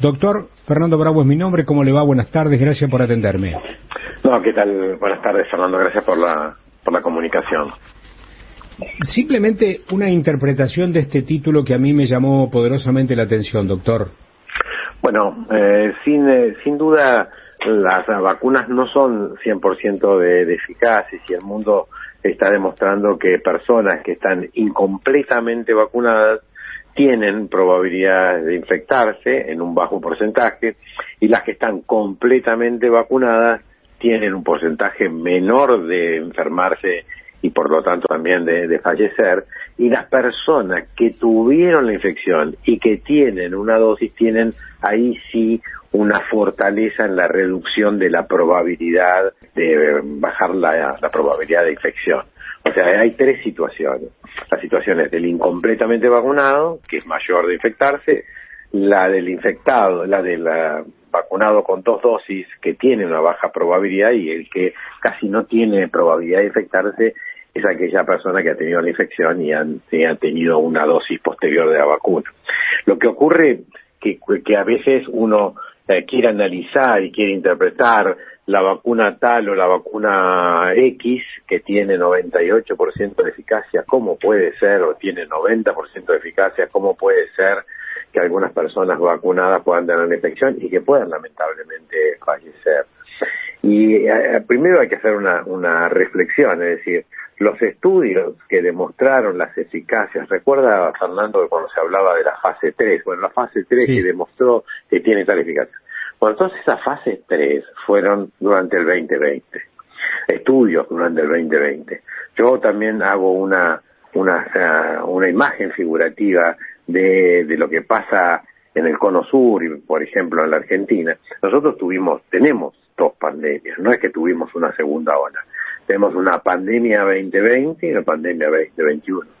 Doctor Fernando Bravo es mi nombre, ¿cómo le va? Buenas tardes, gracias por atenderme. No, ¿qué tal? Buenas tardes, Fernando, gracias por la, por la comunicación. Simplemente una interpretación de este título que a mí me llamó poderosamente la atención, doctor. Bueno, eh, sin, eh, sin duda las vacunas no son 100% de, de eficaces y el mundo está demostrando que personas que están incompletamente vacunadas tienen probabilidad de infectarse en un bajo porcentaje y las que están completamente vacunadas tienen un porcentaje menor de enfermarse y por lo tanto también de, fallecer y las personas que tuvieron la infección y que tienen una dosis tienen ahí sí una fortaleza en la reducción de la probabilidad de bajar la probabilidad de infección. O sea, hay tres situaciones. La situación es del incompletamente vacunado, que es mayor de infectarse, la del infectado, la del vacunado con dos dosis, que tiene una baja probabilidad, y el que casi no tiene probabilidad de infectarse es aquella persona que ha tenido la infección y han, ha tenido una dosis posterior de la vacuna. Lo que ocurre que, que a veces uno eh, quiere analizar y quiere interpretar la vacuna tal o la vacuna X que tiene 98% de eficacia, ¿cómo puede ser? O tiene 90% de eficacia, ¿cómo puede ser que algunas personas vacunadas puedan tener una infección y que puedan lamentablemente fallecer? Y eh, primero hay que hacer una, una reflexión, es decir, los estudios que demostraron las eficacias, recuerda Fernando que cuando se hablaba de la fase 3, bueno, la fase 3 que demostró que tiene tal eficacia. Bueno, entonces esas fase 3 fueron durante el 2020, estudios durante el 2020. Yo también hago una, una, una imagen figurativa de, de lo que pasa en el cono sur y, por ejemplo, en la Argentina. Nosotros tuvimos, tenemos dos pandemias, no es que tuvimos una segunda ola. Tenemos una pandemia 2020 y una pandemia 2021.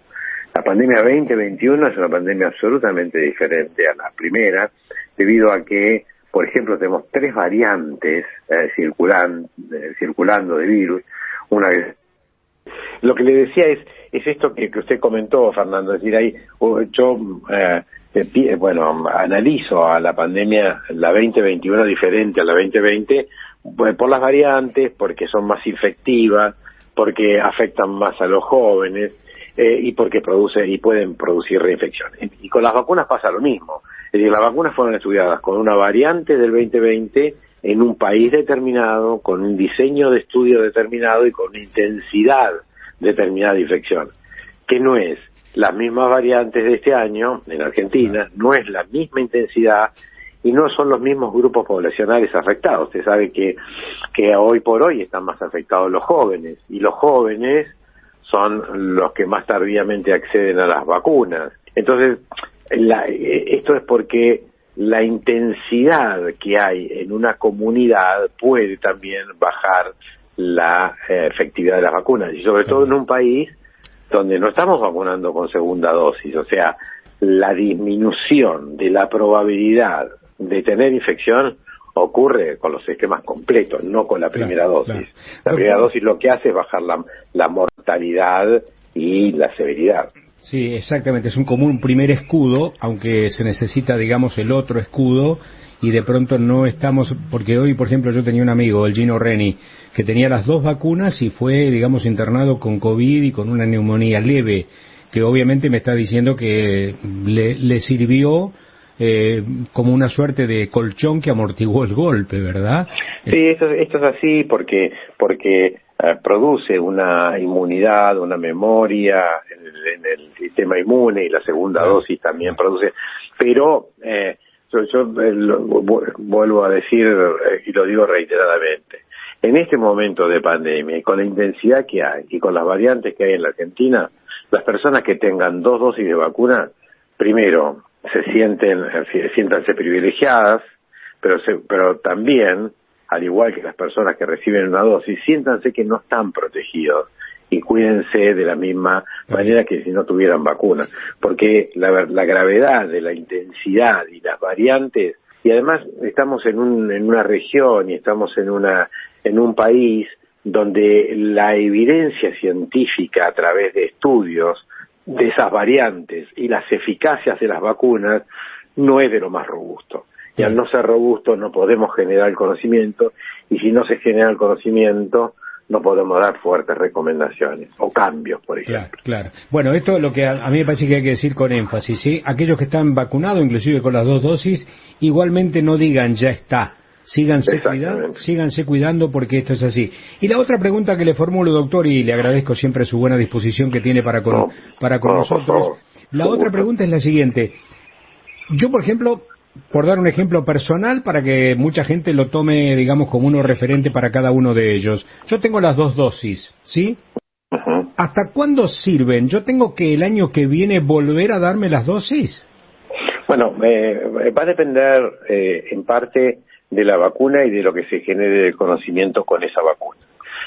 La pandemia 2021 es una pandemia absolutamente diferente a la primera, debido a que, por ejemplo, tenemos tres variantes eh, eh, circulando de virus. Una vez. Lo que le decía es, es esto que, que usted comentó, Fernando, es decir, ahí yo, eh, bueno, analizo a la pandemia, la 2021 diferente a la 2020, por las variantes, porque son más infectivas, porque afectan más a los jóvenes eh, y porque produce y pueden producir reinfecciones. Y con las vacunas pasa lo mismo. Es decir, las vacunas fueron estudiadas con una variante del 2020 en un país determinado, con un diseño de estudio determinado y con una intensidad determinada de infección, que no es las mismas variantes de este año en Argentina, no es la misma intensidad y no son los mismos grupos poblacionales afectados. Usted sabe que, que hoy por hoy están más afectados los jóvenes y los jóvenes son los que más tardíamente acceden a las vacunas. Entonces, esto es porque la intensidad que hay en una comunidad puede también bajar la eh, efectividad de las vacunas y sobre todo en un país donde no estamos vacunando con segunda dosis, o sea, la disminución de la probabilidad de tener infección ocurre con los esquemas completos, no con la primera dosis. La primera dosis lo que hace es bajar la, la mortalidad y la severidad. Sí, exactamente, es un común primer escudo, aunque se necesita, digamos, el otro escudo y de pronto no estamos, porque hoy, por ejemplo, yo tenía un amigo, el Gino Reni, que tenía las dos vacunas y fue, digamos, internado con COVID y con una neumonía leve, que obviamente me está diciendo que le, le sirvió eh, como una suerte de colchón que amortiguó el golpe, ¿verdad? Sí, esto, esto es así porque, porque eh, produce una inmunidad, una memoria en el, sistema inmune y la segunda dosis también produce, pero eh, yo, yo vuelvo a decir y lo digo reiteradamente, en este momento de pandemia y con la intensidad que hay y con las variantes que hay en la Argentina, las personas que tengan dos dosis de vacuna, primero, se sienten, siéntanse privilegiadas, pero, pero también, al igual que las personas que reciben una dosis, siéntanse que no están protegidos y cuídense de la misma manera que si no tuvieran vacuna, porque la, la gravedad de la intensidad y las variantes, y además estamos en, un, en una región y estamos en, una, en un país donde la evidencia científica a través de estudios de esas variantes y las eficacias de las vacunas no es de lo más robusto. Y al no ser robusto no podemos generar el conocimiento y si no se genera el conocimiento no podemos dar fuertes recomendaciones o cambios, por ejemplo. Claro, claro. Bueno, esto es lo que a, mí me parece que hay que decir con énfasis, ¿sí? Aquellos que están vacunados, inclusive con las dos dosis, igualmente no digan ya está. Síganse cuidando, síganse cuidando porque esto es así. Y la otra pregunta que le formulo, doctor, y le agradezco siempre su buena disposición que tiene para con, para con nosotros. La otra pregunta es la siguiente. Yo, por ejemplo, por dar un ejemplo personal para que mucha gente lo tome, digamos, como uno referente para cada uno de ellos. Yo tengo las dos dosis, ¿sí? ¿Hasta cuándo sirven? ¿Yo tengo que el año que viene volver a darme las dosis? Bueno, eh, va a depender eh, en parte de la vacuna y de lo que se genere el conocimiento con esa vacuna.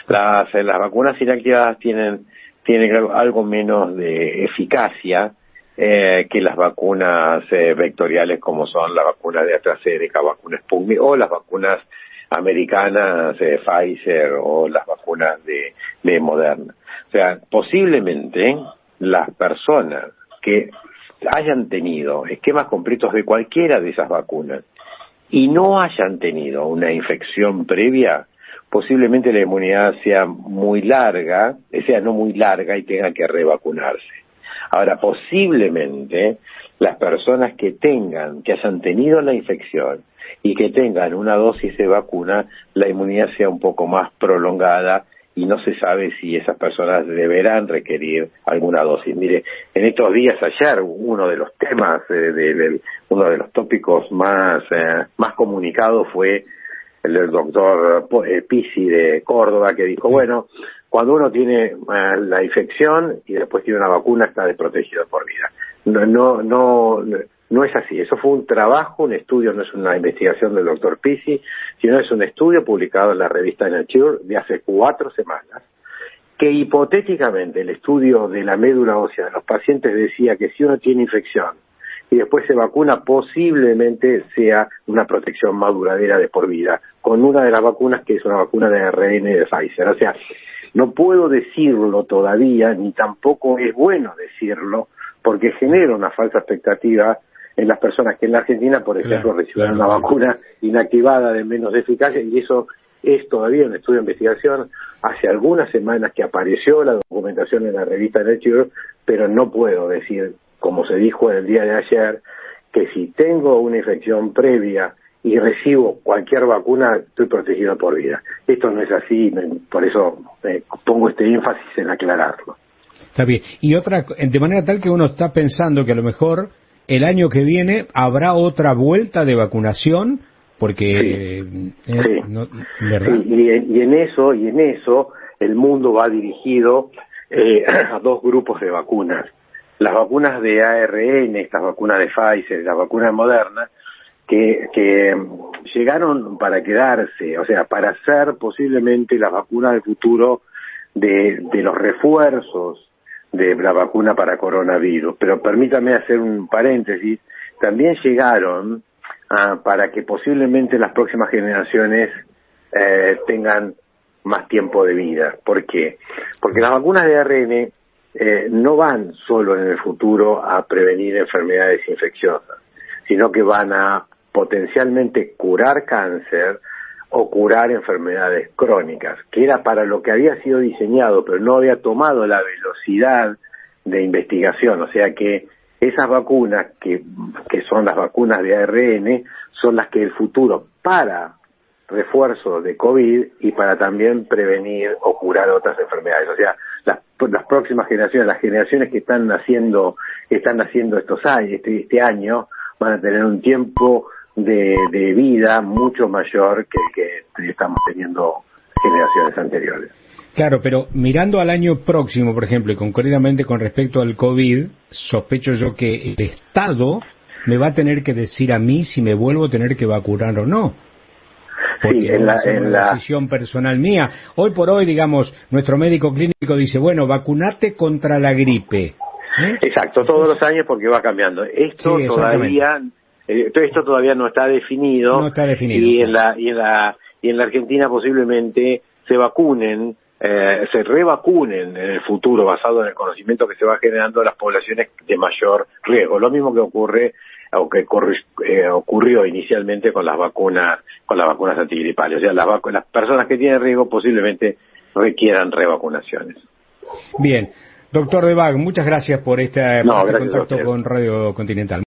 Las, las vacunas inactivadas tienen, tienen algo menos de eficacia eh, que las vacunas eh, vectoriales como son la vacuna de AstraZeneca, vacuna Sputnik o las vacunas americanas de Pfizer o las vacunas de, de Moderna. O sea, posiblemente las personas que hayan tenido esquemas completos de cualquiera de esas vacunas y no hayan tenido una infección previa, posiblemente la inmunidad sea muy larga, sea no muy larga y tenga que revacunarse. Ahora, posiblemente las personas que tengan, que hayan tenido la infección y que tengan una dosis de vacuna, la inmunidad sea un poco más prolongada y no se sabe si esas personas deberán requerir alguna dosis. Mire, en estos días ayer uno de los temas, eh, uno de los tópicos más, eh, más comunicados fue el del doctor eh, Pisi de Córdoba que dijo, bueno, cuando uno tiene eh, la infección y después tiene una vacuna está desprotegido por vida. No, no, no, no es así. Eso fue un trabajo, un estudio, no es una investigación del doctor Pisi, sino es un estudio publicado en la revista Nature de hace cuatro semanas, que hipotéticamente el estudio de la médula ósea de los pacientes decía que si uno tiene infección y después se vacuna, posiblemente sea una protección más duradera de por vida, con una de las vacunas que es una vacuna de ARN de Pfizer. O sea, no puedo decirlo todavía, ni tampoco es bueno decirlo, porque genera una falsa expectativa en las personas que en la Argentina, por ejemplo, recibieron una vacuna inactivada de menos eficacia y eso es todavía un estudio de investigación. Hace algunas semanas que apareció la documentación en la revista Nature, pero no puedo decir, como se dijo el día de ayer, que si tengo una infección previa y recibo cualquier vacuna, estoy protegido por vida. Esto no es así, por eso eh, pongo este énfasis en aclararlo. Está bien. Y otra, de manera tal que uno está pensando que a lo mejor el año que viene habrá otra vuelta de vacunación, porque... Sí. Eh, y, en eso, y en eso, el mundo va dirigido eh, a dos grupos de vacunas. Las vacunas de ARN, estas vacunas de Pfizer, las vacunas modernas, que, que llegaron para quedarse, o sea, para ser posiblemente la vacuna del futuro de, de los refuerzos de la vacuna para coronavirus. Pero permítame hacer un paréntesis, también llegaron ah, para que posiblemente las próximas generaciones eh, tengan más tiempo de vida. ¿Por qué? Porque las vacunas de ARN eh, no van solo en el futuro a prevenir enfermedades infecciosas, sino que van a potencialmente curar cáncer o curar enfermedades crónicas, que era para lo que había sido diseñado, pero no había tomado la velocidad de investigación, o sea que esas vacunas, que, que son las vacunas de ARN, son las que el futuro para refuerzo de COVID y para también prevenir o curar otras enfermedades. O sea, las, las próximas generaciones, las generaciones que están naciendo, están naciendo estos años, este, este año, van a tener un tiempo de, vida mucho mayor que el que estamos teniendo generaciones anteriores. Claro, pero mirando al año próximo, por ejemplo, y concretamente con respecto al COVID, sospecho yo que el Estado me va a tener que decir a mí si me vuelvo a tener que vacunar o no. Porque sí, en la, en la decisión personal mía. Hoy por hoy, digamos, nuestro médico clínico dice, bueno, vacunate contra la gripe. ¿eh? Exacto, todos los años porque va cambiando. Esto todavía eh, esto todavía no está definido. No está definido. Y en la, y en la, y en la Argentina posiblemente se vacunen, eh, se revacunen en el futuro basado en el conocimiento que se va generando a las poblaciones de mayor riesgo. Lo mismo que ocurre o que corre, eh, ocurrió inicialmente con las vacunas, con las vacunas antigripales. O sea, las, vacu las personas que tienen riesgo posiblemente requieran revacunaciones. Bien. Doctor Debag, muchas gracias por, esta, no, este gracias, contacto con Radio Continental.